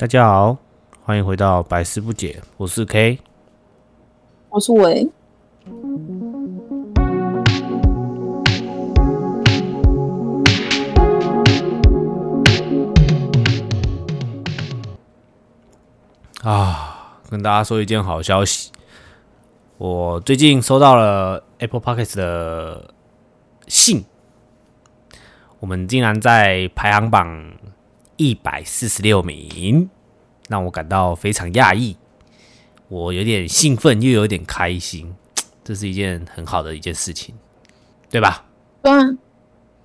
大家好，欢迎回到百思不解，我是 K。我是维，啊，跟大家说一件好消息，我最近收到了 Apple Podcast 的信，我们竟然在排行榜一百四十六名，让我感到非常讶异，我有点兴奋，又有点开心，这是一件很好的一件事情，对吧？虽然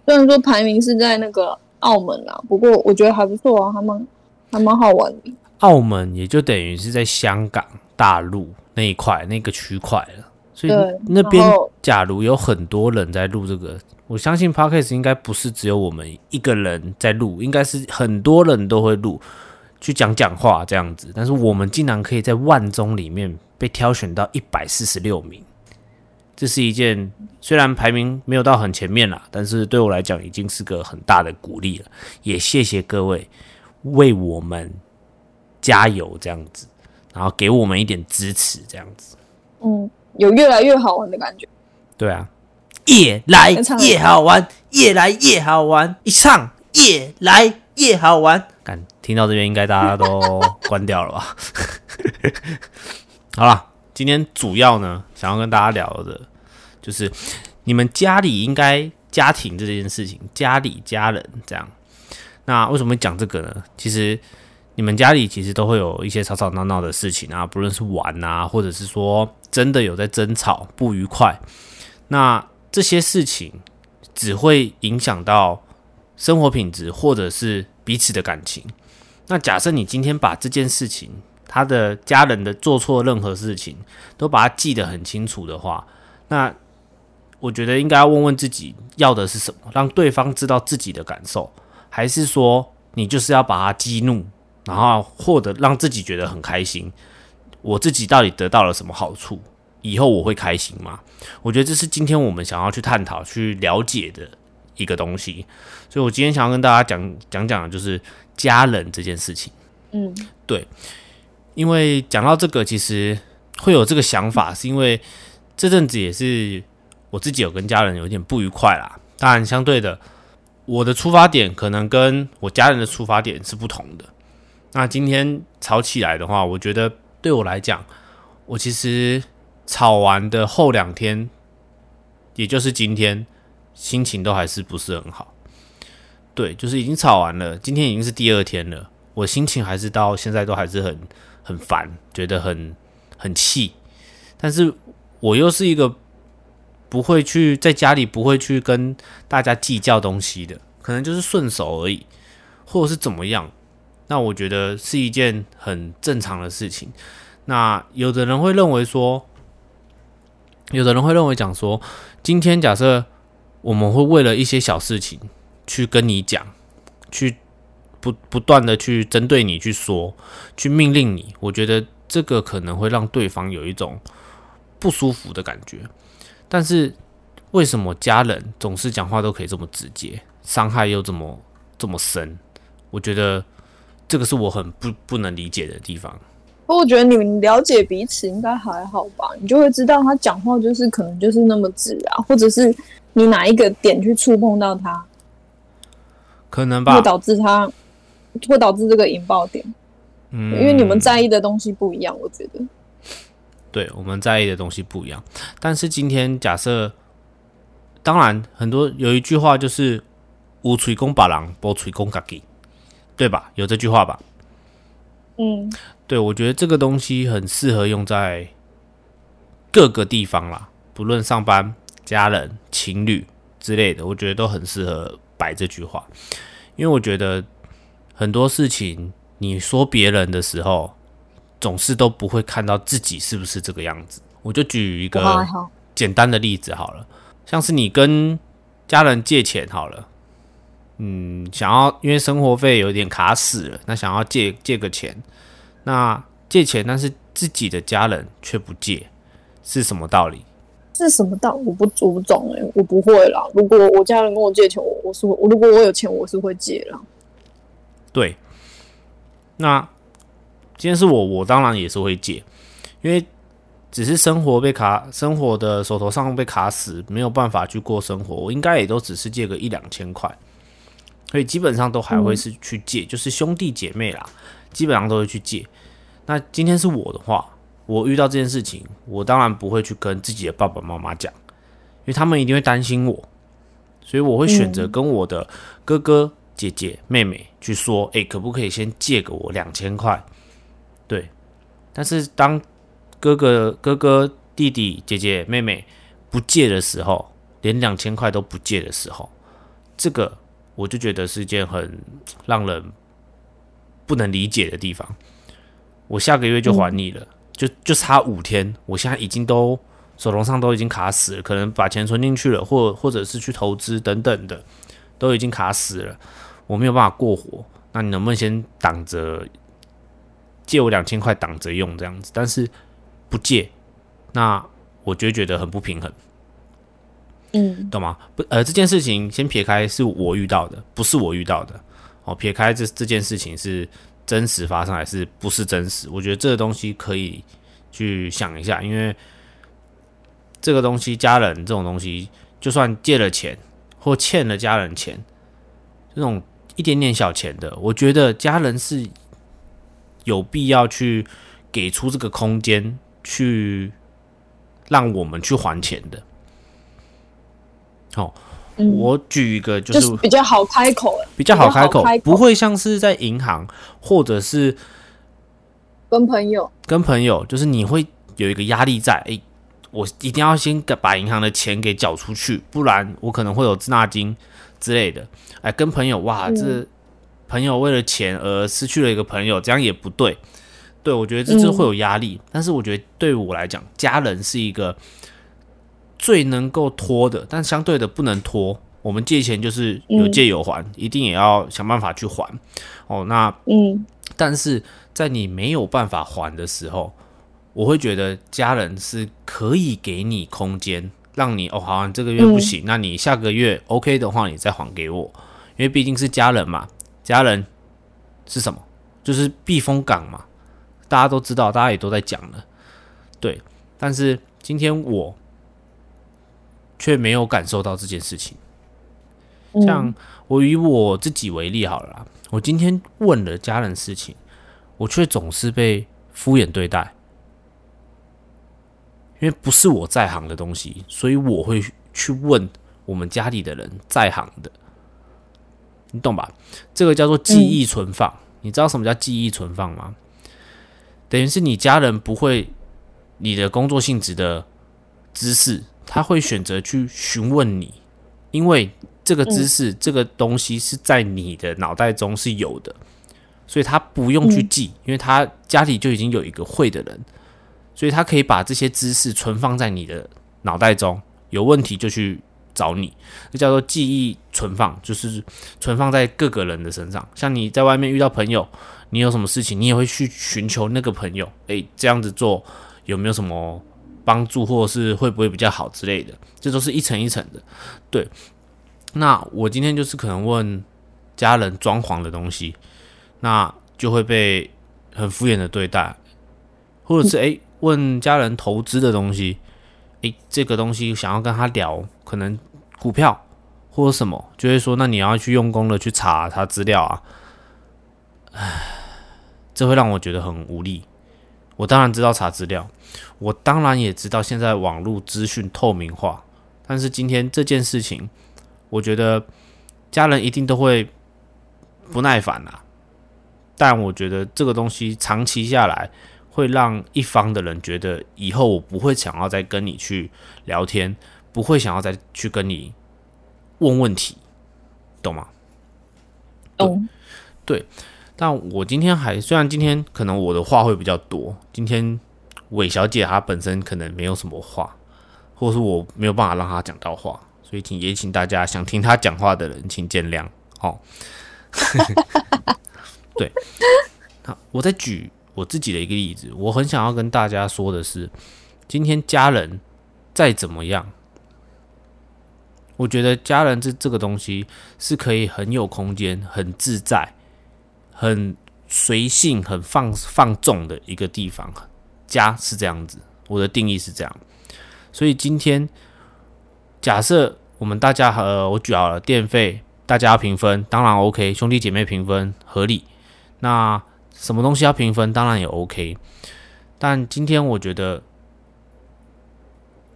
虽然说排名是在那个澳门啊，不过我觉得还不错啊，还蛮还蛮好玩的。澳门也就等于是在香港、大陆那一块那个区块了，所以那边假如有很多人在录这个，我相信 podcast 应该不是只有我们一个人在录，应该是很多人都会录，去讲讲话这样子。但是我们竟然可以在万中里面被挑选到一百四十六名，这是一件虽然排名没有到很前面啦，但是对我来讲已经是个很大的鼓励了。也谢谢各位为我们加油这样子，然后给我们一点支持这样子。嗯，有越来越好玩的感觉。对啊，越来越好玩，越来越好玩，一唱越来越好玩。看，听到这边应该大家都 关掉了吧？好了，今天主要呢，想要跟大家聊的，就是你们家里应该家庭这件事情，家里家人这样。那为什么讲这个呢？其实你们家里其实都会有一些吵吵闹闹的事情啊，不论是玩啊，或者是说真的有在争吵、不愉快。那这些事情只会影响到生活品质，或者是彼此的感情。那假设你今天把这件事情，他的家人的做错任何事情，都把它记得很清楚的话，那我觉得应该要问问自己要的是什么，让对方知道自己的感受，还是说你就是要把他激怒，然后获得让自己觉得很开心？我自己到底得到了什么好处？以后我会开心吗？我觉得这是今天我们想要去探讨、去了解的一个东西。所以我今天想要跟大家讲讲讲的就是家人这件事情。嗯，对因为讲到这个，其实会有这个想法，是因为这阵子也是我自己有跟家人有点不愉快啦。当然，相对的，我的出发点可能跟我家人的出发点是不同的。那今天吵起来的话，我觉得对我来讲，我其实吵完的后两天，也就是今天，心情都还是不是很好。对，就是已经吵完了，今天已经是第二天了，我心情还是到现在都还是很很烦，觉得很很气。但是我又是一个不会去在家里不会去跟大家计较东西的，可能就是顺手而已，或者是怎么样。那我觉得是一件很正常的事情。那有的人会认为说，有的人会认为讲说，今天假设我们会为了一些小事情去跟你讲，去不不断的去针对你去说，去命令你，我觉得这个可能会让对方有一种不舒服的感觉。但是为什么家人总是讲话都可以这么直接，伤害又这么这么深？我觉得这个是我很不不能理解的地方。不过我觉得你们了解彼此应该还好吧，你就会知道他讲话就是可能就是那么直啊，或者是你哪一个点去触碰到他，可能吧会，导致他会导致这个引爆点，嗯，因为你们在意的东西不一样，我觉得。对我们在意的东西不一样。但是今天假设，当然很多有一句话就是“无吹公把狼，不吹公家己”，对吧？有这句话吧？嗯，对，我觉得这个东西很适合用在各个地方啦，不论上班、家人、情侣之类的，我觉得都很适合摆这句话。因为我觉得很多事情，你说别人的时候，总是都不会看到自己是不是这个样子。我就举一个。简单的例子好了，像是你跟家人借钱好了，嗯，想要因为生活费有点卡死了，那想要借借个钱，那借钱，但是自己的家人却不借，是什么道理？是什么道？我不我不懂哎、我不会啦。如果我家人跟我借钱，我我是会我如果我有钱，我是会借啦。对，那今天是我，我当然也是会借，因为只是生活被卡，生活的手头上被卡死，没有办法去过生活，我应该也都只是借个一两千块，所以基本上都还会是去借，就是兄弟姐妹啦，基本上都会去借。那今天是我的话，我遇到这件事情，我当然不会去跟自己的爸爸妈妈讲，因为他们一定会担心我，所以我会选择跟我的哥哥、姐姐、妹妹去说，诶，可不可以先借给我两千块？对，但是当哥哥、哥哥、弟弟、姐姐、妹妹不借的时候，连两千块都不借的时候，这个我就觉得是一件很让人不能理解的地方。我下个月就还你了，就就差五天，我现在已经都手头上都已经卡死了，可能把钱存进去了，或或者是去投资等等的，都已经卡死了，我没有办法过活。那你能不能先挡着借我两千块挡着用这样子？但是不借，那我就觉得很不平衡，嗯懂吗？不，呃，这件事情先撇开是我遇到的，不是我遇到的。哦，撇开这这件事情是。真实发生还是不是真实？我觉得这个东西可以去想一下，因为这个东西家人这种东西，就算借了钱或欠了家人钱，这种一点点小钱的，我觉得家人是有必要去给出这个空间，去让我们去还钱的。好。我举一个，就是比较好开口，比较好开口，不会像是在银行或者是跟朋友，跟朋友，就是你会有一个压力在，哎，我一定要先把银行的钱给缴出去，不然我可能会有滞纳金之类的。哎，跟朋友，哇，这朋友为了钱而失去了一个朋友，这样也不对。对我觉得这是会有压力，但是我觉得对我来讲，家人是一个。最能够拖的，但相对的不能拖。我们借钱就是有借有还，一定也要想办法去还。哦，那嗯，但是在你没有办法还的时候，我会觉得家人是可以给你空间，让你哦，好像这个月不行，那你下个月 OK 的话，你再还给我，因为毕竟是家人嘛。家人。是什么？就是避风港嘛。大家都知道，大家也都在讲了。对，但是今天我。却没有感受到这件事情。像我以我自己为例好了，啦，我今天问了家人事情，我却总是被敷衍对待，因为不是我在行的东西，所以我会去问我们家里的人在行的，你懂吧？这个叫做记忆存放。你知道什么叫记忆存放吗？等于是你家人不会你的工作性质的知识。他会选择去询问你，因为这个知识、这个东西是在你的脑袋中是有的，所以他不用去记，因为他家里就已经有一个会的人，所以他可以把这些知识存放在你的脑袋中，有问题就去找你，这叫做记忆存放，就是存放在各个人的身上。像你在外面遇到朋友，你有什么事情，你也会去寻求那个朋友，诶，这样子做有没有什么？帮助或者是会不会比较好之类的，这都是一层一层的。对，那我今天就是可能问家人装潢的东西，那就会被很敷衍的对待，或者是诶问家人投资的东西，诶这个东西想要跟他聊，可能股票或者什么，就会说那你要去用功的去查查资料啊，唉，这会让我觉得很无力。我当然知道查资料。我当然也知道现在网络资讯透明化，但是今天这件事情，我觉得家人一定都会不耐烦啦。但我觉得这个东西长期下来，会让一方的人觉得以后我不会想要再跟你去聊天，不会想要再去跟你问问题，懂吗？懂。对。但我今天还虽然今天可能我的话会比较多，今天。韦小姐她本身可能没有什么话，或者是我没有办法让她讲到话，所以请也请大家想听她讲话的人请见谅。哦，对，好，我再举我自己的一个例子，我很想要跟大家说的是，今天家人再怎么样，我觉得家人这这个东西是可以很有空间、很自在、很随性、很放放纵的一个地方。家是这样子，我的定义是这样。所以今天假设我们大家和我举好了电费，大家要平分，当然 OK，兄弟姐妹平分合理。那什么东西要平分，当然也 OK。但今天我觉得，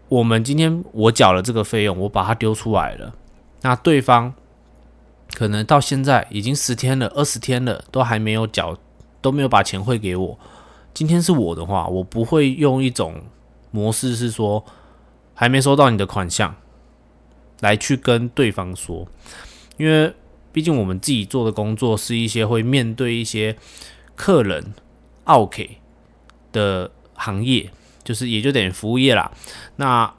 我们今天我缴了这个费用，我把它丢出来了，那对方可能到现在已经十天了、二十天了，都还没有缴，都没有把钱汇给我。今天是我的话，我不会用一种模式是说还没收到你的款项来去跟对方说，因为毕竟我们自己做的工作是一些会面对一些客人 OK 的行业，就是也就等于服务业啦。那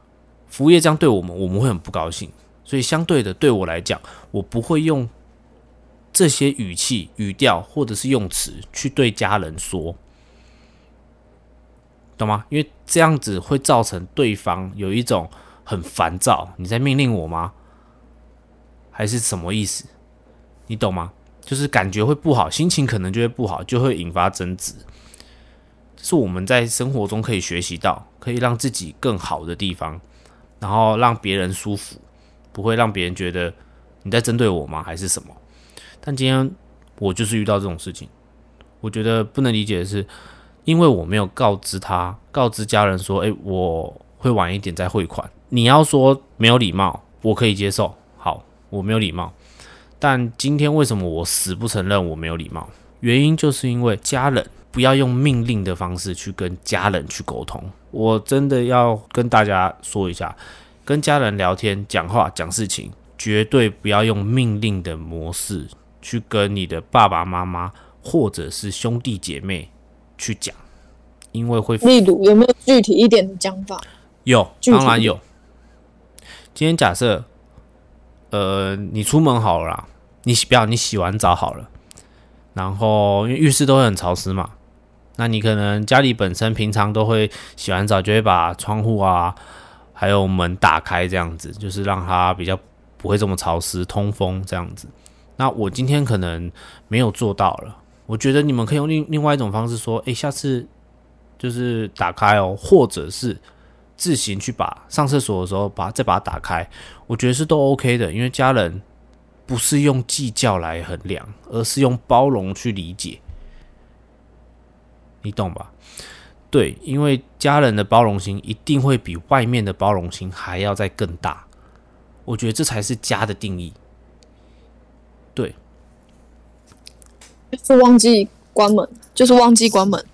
服务业这样对我们，我们会很不高兴，所以相对的对我来讲，我不会用这些语气、语调或者是用词去对家人说。懂吗？因为这样子会造成对方有一种很烦躁，你在命令我吗？还是什么意思？你懂吗？就是感觉会不好，心情可能就会不好，就会引发争执。是我们在生活中可以学习到，可以让自己更好的地方，然后让别人舒服，不会让别人觉得你在针对我吗？还是什么？但今天我就是遇到这种事情，我觉得不能理解的是。因为我没有告知他，告知家人说，诶，我会晚一点再汇款。你要说没有礼貌，我可以接受。好，我没有礼貌。但今天为什么我死不承认我没有礼貌？原因就是因为家人不要用命令的方式去跟家人去沟通。我真的要跟大家说一下，跟家人聊天、讲话、讲事情，绝对不要用命令的模式去跟你的爸爸妈妈或者是兄弟姐妹。去讲，因为会。例如有没有具体一点的讲法？有，当然有。今天假设，呃，你出门好了，你洗不要，你洗完澡好了，然后因为浴室都会很潮湿嘛，那你可能家里本身平常都会洗完澡就会把窗户啊，还有门打开这样子，就是让它比较不会这么潮湿，通风这样子。那我今天可能没有做到了。我觉得你们可以用另另外一种方式说，诶，下次就是打开哦，或者是自行去把上厕所的时候把再把它打开，我觉得是都 OK 的，因为家人不是用计较来衡量，而是用包容去理解，你懂吧？对，因为家人的包容心一定会比外面的包容心还要再更大，我觉得这才是家的定义，对。是忘记关门，就是忘记关门。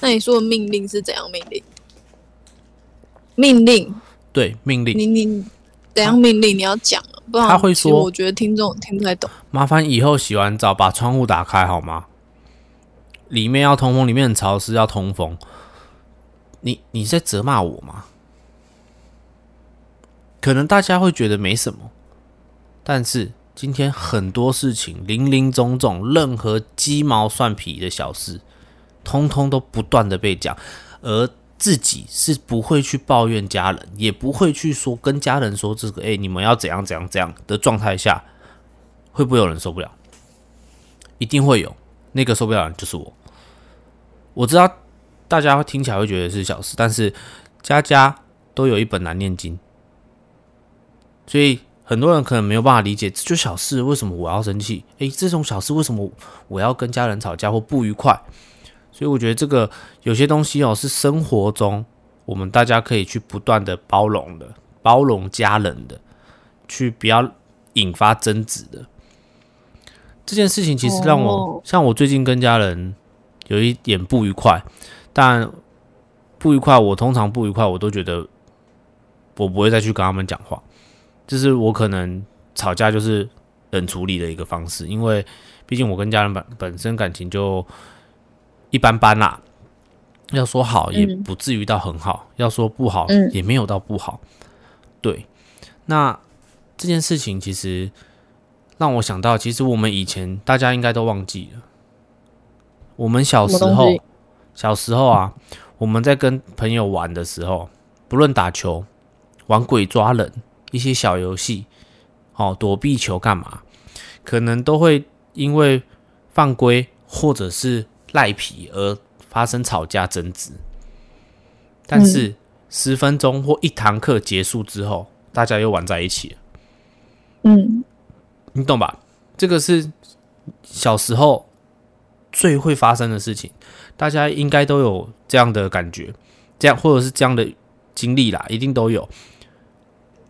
那你说的命令是怎样命令？命令对命令，你你怎样命令？你要讲，不然他会说，我觉得听众听不太懂。麻烦以后洗完澡把窗户打开好吗？里面要通风，里面很潮湿，要通风。你你在责骂我吗？可能大家会觉得没什么，但是。今天很多事情，零零总总，任何鸡毛蒜皮的小事，通通都不断的被讲，而自己是不会去抱怨家人，也不会去说跟家人说这个，哎，你们要怎样怎样怎样的状态下，会不会有人受不了？一定会有，那个受不了人就是我。我知道大家听起来会觉得是小事，但是家家都有一本难念经，所以。很多人可能没有办法理解，这就小事，为什么我要生气？诶，这种小事为什么我要跟家人吵架或不愉快？所以我觉得这个有些东西哦，是生活中我们大家可以去不断的包容的，包容家人的，去不要引发争执的。这件事情其实让我像我最近跟家人有一点不愉快，但不愉快，我通常不愉快，我都觉得我不会再去跟他们讲话。就是我可能吵架就是冷处理的一个方式，因为毕竟我跟家人本本身感情就一般般啦。要说好也不至于到很好，要说不好也没有到不好。对，那这件事情其实让我想到，其实我们以前大家应该都忘记了，我们小时候小时候啊，我们在跟朋友玩的时候，不论打球、玩鬼抓人。一些小游戏，哦，躲避球干嘛？可能都会因为犯规或者是赖皮而发生吵架争执，但是十分钟或一堂课结束之后，大家又玩在一起了。嗯，你懂吧？这个是小时候最会发生的事情，大家应该都有这样的感觉，这样或者是这样的经历啦，一定都有。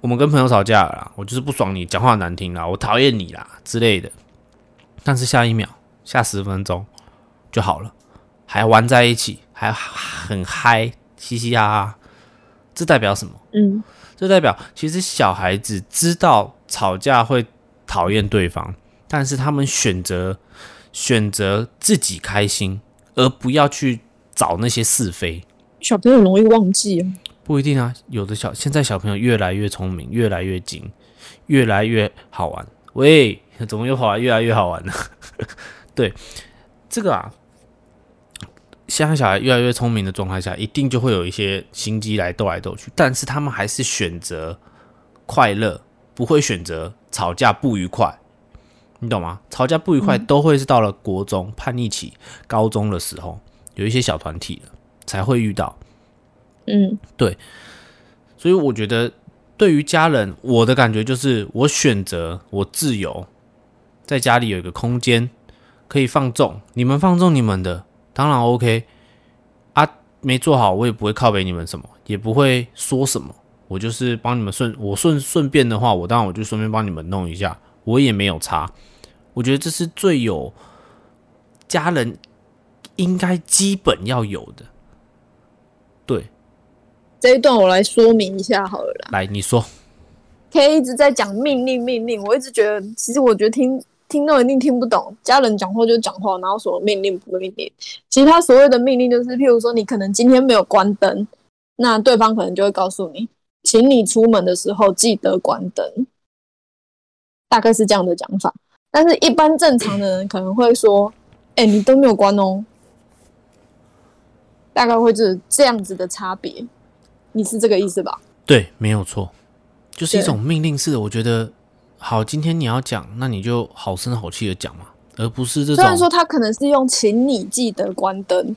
我们跟朋友吵架了啦，我就是不爽你讲话难听啦，我讨厌你啦之类的，但是下一秒、下十分钟就好了，还玩在一起，还很嗨，嘻嘻哈哈，这代表什么？嗯，这代表其实小孩子知道吵架会讨厌对方，但是他们选择选择自己开心，而不要去找那些是非。小朋友容易忘记哦。不一定啊，有的小现在小朋友越来越聪明，越来越精，越来越好玩。喂，怎么又跑来越来越好玩呢？对，这个啊，现在小孩越来越聪明的状态下，一定就会有一些心机来斗来斗去，但是他们还是选择快乐，不会选择吵架不愉快。你懂吗？吵架不愉快都会是到了国中叛逆期、高中的时候，有一些小团体了才会遇到。嗯，对，所以我觉得对于家人，我的感觉就是我选择我自由，在家里有一个空间可以放纵，你们放纵你们的，当然 OK 啊，没做好我也不会靠北你们什么，也不会说什么，我就是帮你们顺，我顺顺便的话，我当然我就顺便帮你们弄一下，我也没有差，我觉得这是最有家人应该基本要有的，对。这一段我来说明一下好了啦。来，你说。K 一直在讲命令，命令。我一直觉得，其实我觉得听听众一定听不懂。家人讲话就讲话，然后什么命令不命令？其实他所谓的命令就是，譬如说，你可能今天没有关灯，那对方可能就会告诉你，请你出门的时候记得关灯。大概是这样的讲法。但是，一般正常的人可能会说：“哎，你都没有关哦。”大概会是这样子的差别。你是这个意思吧？对，没有错，就是一种命令式的。我觉得，好，今天你要讲，那你就好声好气的讲嘛，而不是这种。虽然说他可能是用“请你记得关灯”，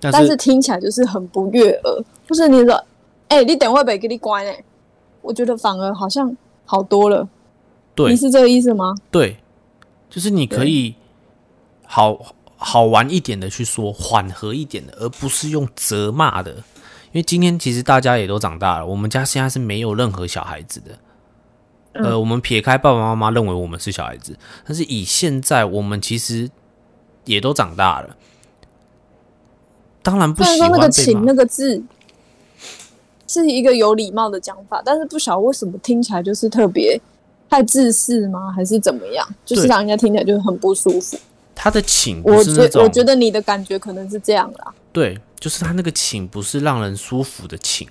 但是听起来就是很不悦耳。不是你说，哎，你等会别给你关哎，我觉得反而好像好多了。对，你是这个意思吗？对，就是你可以好好玩一点的去说，缓和一点的，而不是用责骂的。因为今天其实大家也都长大了，我们家现在是没有任何小孩子的。呃，我们撇开爸爸妈妈认为我们是小孩子，但是以现在我们其实也都长大了。当然不喜欢那个“请”那个字是一个有礼貌的讲法，但是不晓得为什么听起来就是特别太自私吗？还是怎么样？就是让人家听起来就很不舒服。他的“请”我觉我觉得你的感觉可能是这样啦。对。就是他那个请不是让人舒服的请，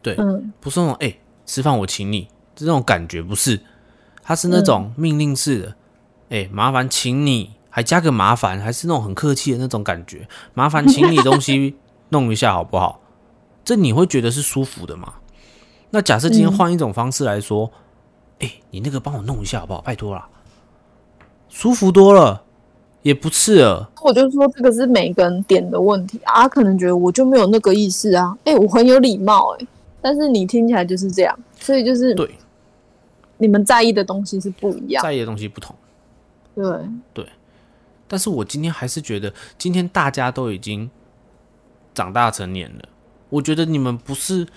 对，不是那种哎吃饭我请你这种感觉不是，他是那种命令式的，哎麻烦请你还加个麻烦，还是那种很客气的那种感觉，麻烦请你东西 弄一下好不好？这你会觉得是舒服的吗？那假设今天换一种方式来说，哎你那个帮我弄一下好不好？拜托了，舒服多了。也不是啊，我就说这个是每个人点的问题啊，可能觉得我就没有那个意思啊，哎，我很有礼貌哎，但是你听起来就是这样，所以就是对，你们在意的东西是不一样，在意的东西不同，对。对，但是我今天还是觉得，今天大家都已经长大成年了，我觉得你们不是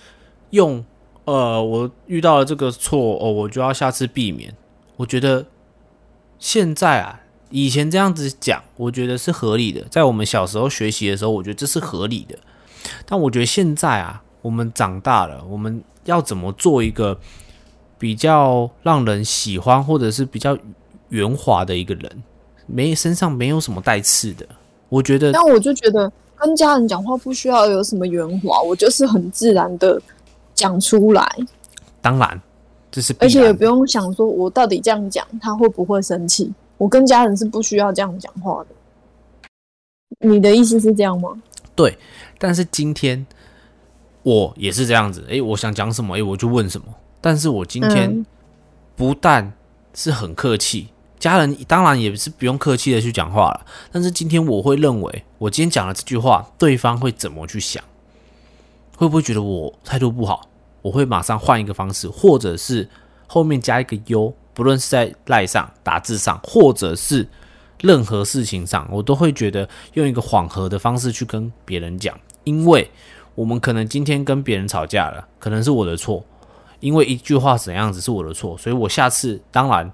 用呃，我遇到了这个错哦，我就要下次避免，我觉得现在啊。以前这样子讲，我觉得是合理的。在我们小时候学习的时候，我觉得这是合理的。但我觉得现在啊，我们长大了，我们要怎么做一个比较让人喜欢，或者是比较圆滑的一个人，没身上没有什么带刺的。我觉得，但我就觉得跟家人讲话不需要有什么圆滑，我就是很自然的讲出来。当然，这是而且也不用想说我到底这样讲他会不会生气。我跟家人是不需要这样讲话的，你的意思是这样吗？对，但是今天我也是这样子，诶，我想讲什么，诶，我就问什么。但是我今天不但是很客气，家人当然也是不用客气的去讲话了。但是今天我会认为，我今天讲了这句话，对方会怎么去想？会不会觉得我态度不好？我会马上换一个方式，或者是后面加一个优，不论是在赖上打字上，或者是任何事情上，我都会觉得用一个缓和的方式去跟别人讲，因为我们可能今天跟别人吵架了，可能是我的错，因为一句话怎样子是我的错，所以我下次当然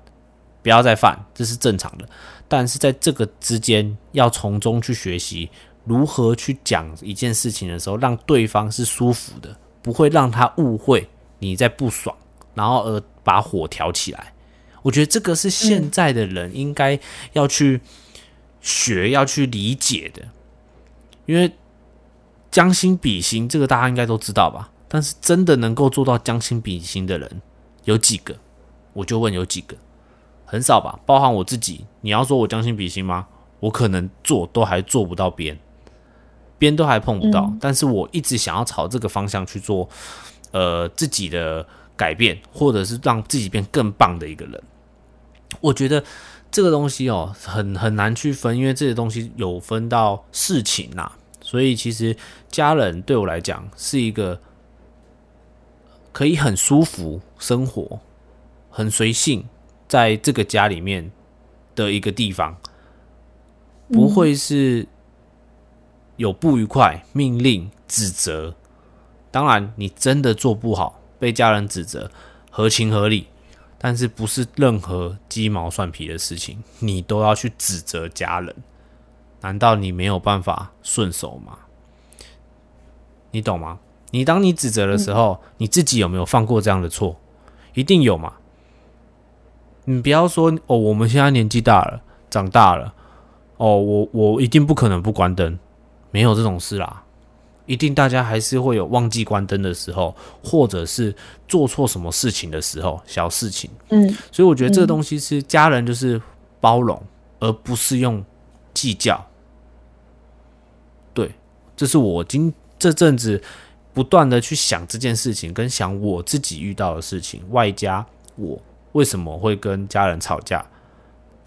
不要再犯，这是正常的。但是在这个之间，要从中去学习如何去讲一件事情的时候，让对方是舒服的。不会让他误会你在不爽，然后而把火挑起来。我觉得这个是现在的人应该要去学、要去理解的。因为将心比心，这个大家应该都知道吧？但是真的能够做到将心比心的人有几个？我就问有几个？很少吧？包含我自己，你要说我将心比心吗？我可能做都还做不到边。边都还碰不到，但是我一直想要朝这个方向去做，呃，自己的改变，或者是让自己变更棒的一个人。我觉得这个东西哦，很很难去分，因为这些东西有分到事情呐，所以其实家人对我来讲是一个可以很舒服生活、很随性在这个家里面的一个地方，不会是。有不愉快、命令、指责，当然你真的做不好，被家人指责，合情合理。但是不是任何鸡毛蒜皮的事情，你都要去指责家人？难道你没有办法顺手吗？你懂吗？你当你指责的时候，你自己有没有犯过这样的错？一定有嘛？你不要说哦，我们现在年纪大了，长大了，哦，我我一定不可能不关灯。没有这种事啦，一定大家还是会有忘记关灯的时候，或者是做错什么事情的时候，小事情。嗯，所以我觉得这个东西是家人就是包容，而不是用计较。对，这是我今这阵子不断的去想这件事情，跟想我自己遇到的事情，外加我为什么会跟家人吵架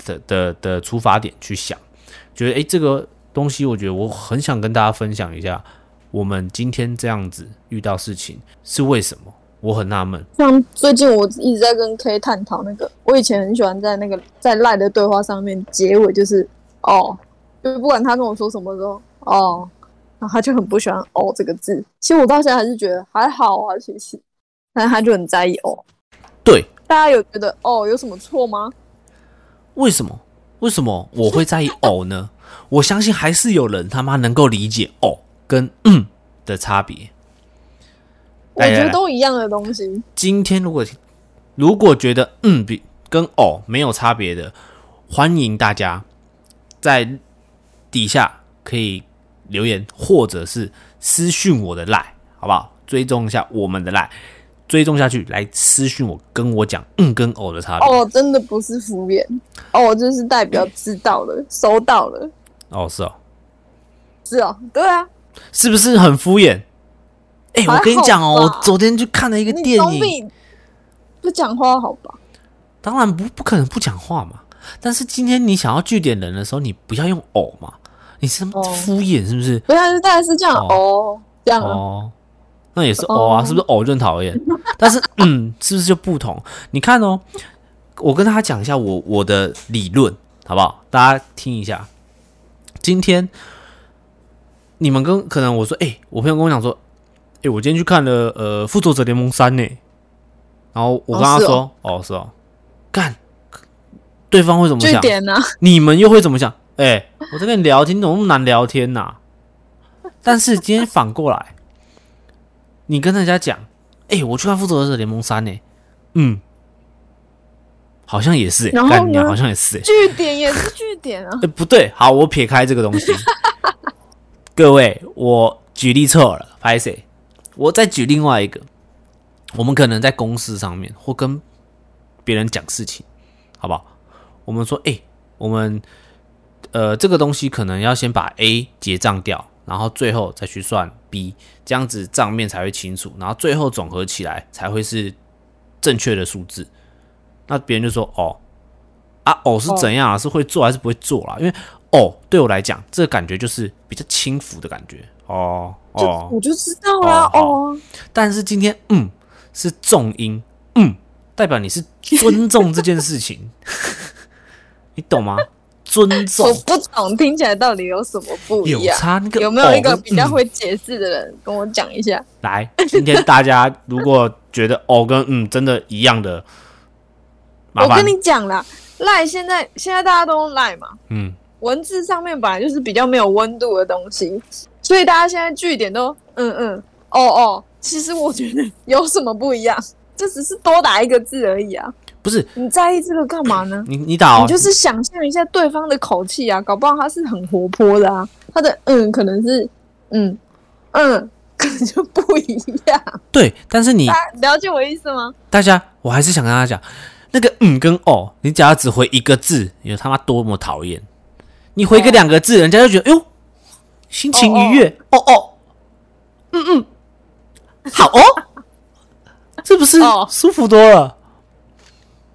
的的的出发点去想，觉得诶，这个。东西，我觉得我很想跟大家分享一下，我们今天这样子遇到事情是为什么？我很纳闷。像最近我一直在跟 K 探讨那个，我以前很喜欢在那个在赖的对话上面结尾就是哦，就是不管他跟我说什么时候哦，然后他就很不喜欢哦这个字。其实我到现在还是觉得还好啊，其实，但是他就很在意哦。对，大家有觉得哦有什么错吗？为什么？为什么我会在意哦呢？我相信还是有人他妈能够理解“哦”跟“嗯”的差别。我觉得都一样的东西。今天如果如果觉得 “嗯”比跟 “哦”没有差别的，欢迎大家在底下可以留言，或者是私讯我的赖，好不好？追踪一下我们的赖。追踪下去，来私讯我，跟我讲“嗯”跟“哦”的差别。哦，真的不是敷衍，哦，就是代表知道了，收到了。哦，是哦，是哦，对啊，是不是很敷衍？哎，我跟你讲哦，我昨天去看了一个电影，不讲话好吧？当然不，不可能不讲话嘛。但是今天你想要据点人的时候，你不要用“偶”嘛，你是敷衍是不是？不是，大概是这样哦，这样哦。那也是偶啊，是不是偶就很讨厌？但是嗯，是不是就不同？你看哦，我跟大家讲一下我我的理论好不好？大家听一下。今天你们跟可能我说，哎，我朋友跟我讲说，哎，我今天去看了呃《复仇者联盟三》呢。然后我跟他说，哦，是哦，干，对方会怎么想？你们又会怎么想？哎，我在跟你聊天，怎么那么难聊天呐？但是今天反过来。你跟人家讲，哎，我去看《复仇者联盟三》呢，嗯，好像也是，哎，干娘好像也是，哎，据点也是据点啊，哎，不对，好，我撇开这个东西，各位，我举例错了，拍谁？我再举另外一个，我们可能在公司上面或跟别人讲事情，好不好？我们说，哎，我们呃，这个东西可能要先把 A 结账掉。然后最后再去算 B，这样子账面才会清楚，然后最后总合起来才会是正确的数字。那别人就说：“哦，啊，哦是怎样啊？是会做还是不会做啦？因为哦对我来讲，这个感觉就是比较轻浮的感觉。哦哦，我就知道啦，哦哦，但是今天嗯是重音，嗯代表你是尊重这件事情，你懂吗？尊重我不懂听起来到底有什么不一有样。差，那个有没有一个比较会解释的人跟我讲一下？来，今天大家如果觉得哦跟嗯真的一样的，我跟你讲啦，赖现在现在大家都用赖嘛，嗯文字上面本来就是比较没有温度的东西，所以大家现在句点都嗯嗯哦哦。其实我觉得有什么不一样？这只是多打一个字而已啊！不是你在意这个干嘛呢？你你打哦你就是想象一下对方的口气啊，搞不好他是很活泼的啊，他的嗯可能是嗯嗯，可能就不一样。对，但是你了解我意思吗？大家，我还是想跟大家讲，那个嗯跟哦，你只要只回一个字，有他妈多么讨厌！你回个哦两个字，人家就觉得哎呦，心情愉悦，哦哦，嗯嗯，好哦，是不是哦舒服多了？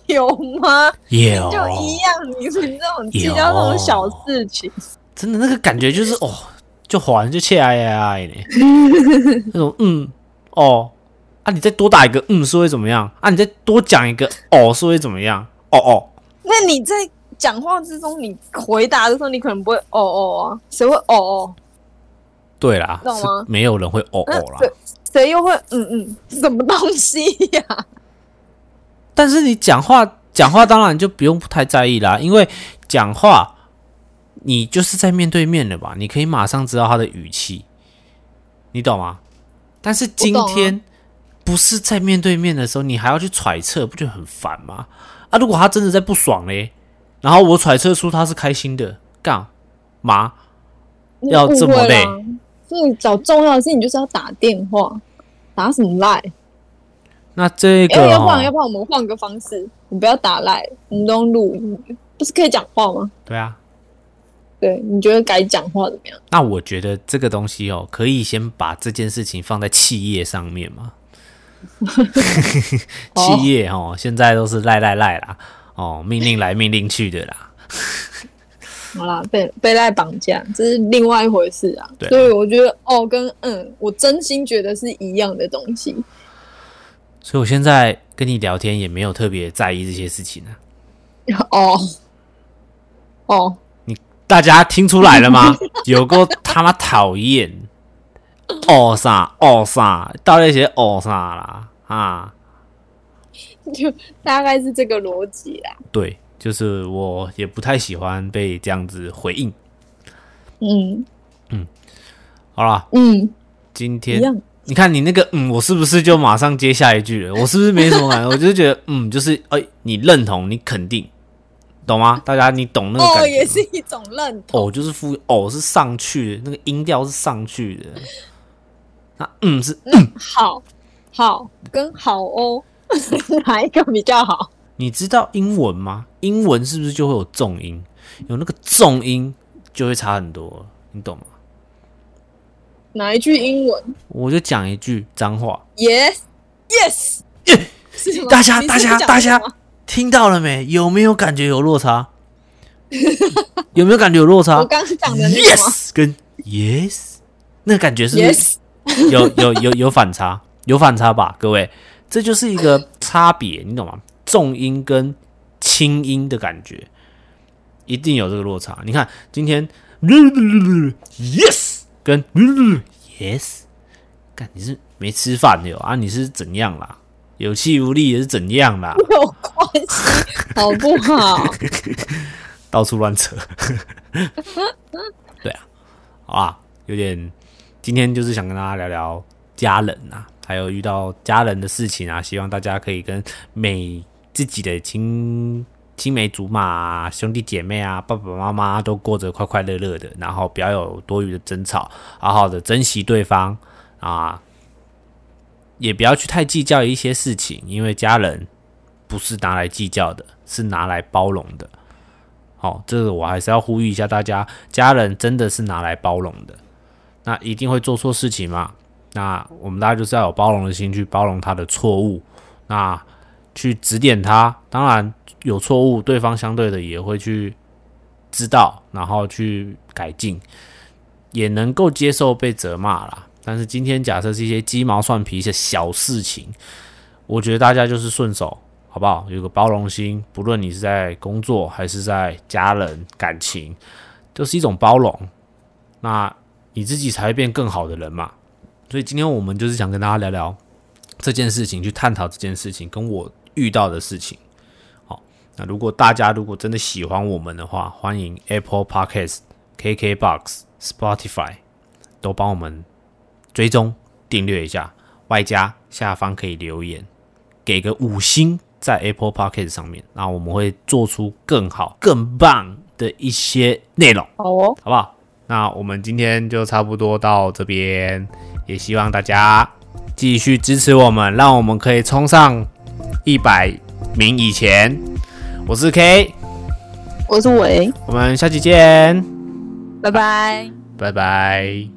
有吗？有，就一样，你们这种计较这种小事情，真的那个感觉就是哦，就还就切哎哎呢，那种嗯哦啊，你再多打一个嗯是会怎么样？啊，你再多讲一个哦是会怎么样？哦哦。那你在讲话之中，你回答的时候，你可能不会哦哦啊，谁会哦哦？对啦，是懂吗没有人会哦哦啦。谁谁又会嗯嗯？什么东西呀、但是你讲话讲话当然就不用太在意啦，因为讲话你就是在面对面的吧，你可以马上知道他的语气，你懂吗？但是今天不是在面对面的时候，你还要去揣测，不觉得很烦吗？啊，如果他真的在不爽嘞，然后我揣测出他是开心的，干嘛？要这么累？所以找重要的事情就是要打电话，打什么赖？那这哎、个、要不然要哦，不然我们换个方式，你不要打赖，我们都用录音，不是可以讲话吗？对啊，对，你觉得改讲话怎么样？那我觉得这个东西哦，可以先把这件事情放在企业上面嘛。企业哦，现在都是赖赖赖啦，哦，命令来命令去的啦。好啦，被被赖绑架，这是另外一回事啊。所以我觉得哦跟嗯，我真心觉得是一样的东西。所以我现在跟你聊天也没有特别在意这些事情啊。哦哦，你大家听出来了吗？有够他妈讨厌！哦啥哦啥，到底写哦啥啦啊？就大概是这个逻辑啦。对，就是我也不太喜欢被这样子回应。嗯嗯好啦，嗯，今天。你看你那个嗯，我是不是就马上接下一句了？我是不是没什么感觉？我就是觉得嗯，就是哎、你认同，你肯定，懂吗？大家你懂那个感觉？哦，也是一种认同。哦，就是副哦是上去的，那个音调是上去的。那嗯是嗯好好跟好哦，哪一个比较好？你知道英文吗？英文是不是就会有重音？有那个重音就会差很多，你懂吗？哪一句英文我就讲一句脏话，？Yes yes，是吗大家大家大家听到了没？有没有感觉有落差？有没有感觉有落差我刚刚讲的？Yes 跟 Yes，那个感觉是？Yes，有有有有反差，有反差吧，各位，这就是一个差别，你懂吗？重音跟轻音的感觉，一定有这个落差。你看今天 yes 跟 yes，干你是没吃饭的哟啊？你是怎样啦？有气无力也是怎样啦？有关系好不好？到处乱扯。对啊，好啊，有点，今天就是想跟大家聊聊家人啊，还有遇到家人的事情啊，希望大家可以跟每自己的亲青梅竹马、啊、兄弟姐妹啊、爸爸妈妈都过着快快乐乐的，然后不要有多余的争吵，好好的珍惜对方啊，也不要去太计较一些事情，因为家人不是拿来计较的，是拿来包容的。好、这个我还是要呼吁一下大家，家人真的是拿来包容的，那一定会做错事情嘛？那我们大家就是要有包容的心去包容他的错误。那去指点他。当然有错误，对方相对的也会去知道，然后去改进，也能够接受被责骂啦。但是今天假设是一些鸡毛蒜皮的小事情，我觉得大家就是顺手，好不好？有个包容心，不论你是在工作还是在家人感情，都是一种包容。那你自己才会变更好的人嘛。所以今天我们就是想跟大家聊聊这件事情，去探讨这件事情跟我遇到的事情。好，那如果大家如果真的喜欢我们的话，欢迎 Apple Podcast、KKBox、Spotify 都帮我们追踪订阅一下，外加下方可以留言，给个五星在 Apple Podcast 上面，那我们会做出更好、更棒的一些内容，好哦，好不好？那我们今天就差不多到这边，也希望大家继续支持我们，让我们可以冲上一百名以前。我是 K，我是伟，我们下期见，拜拜。拜拜。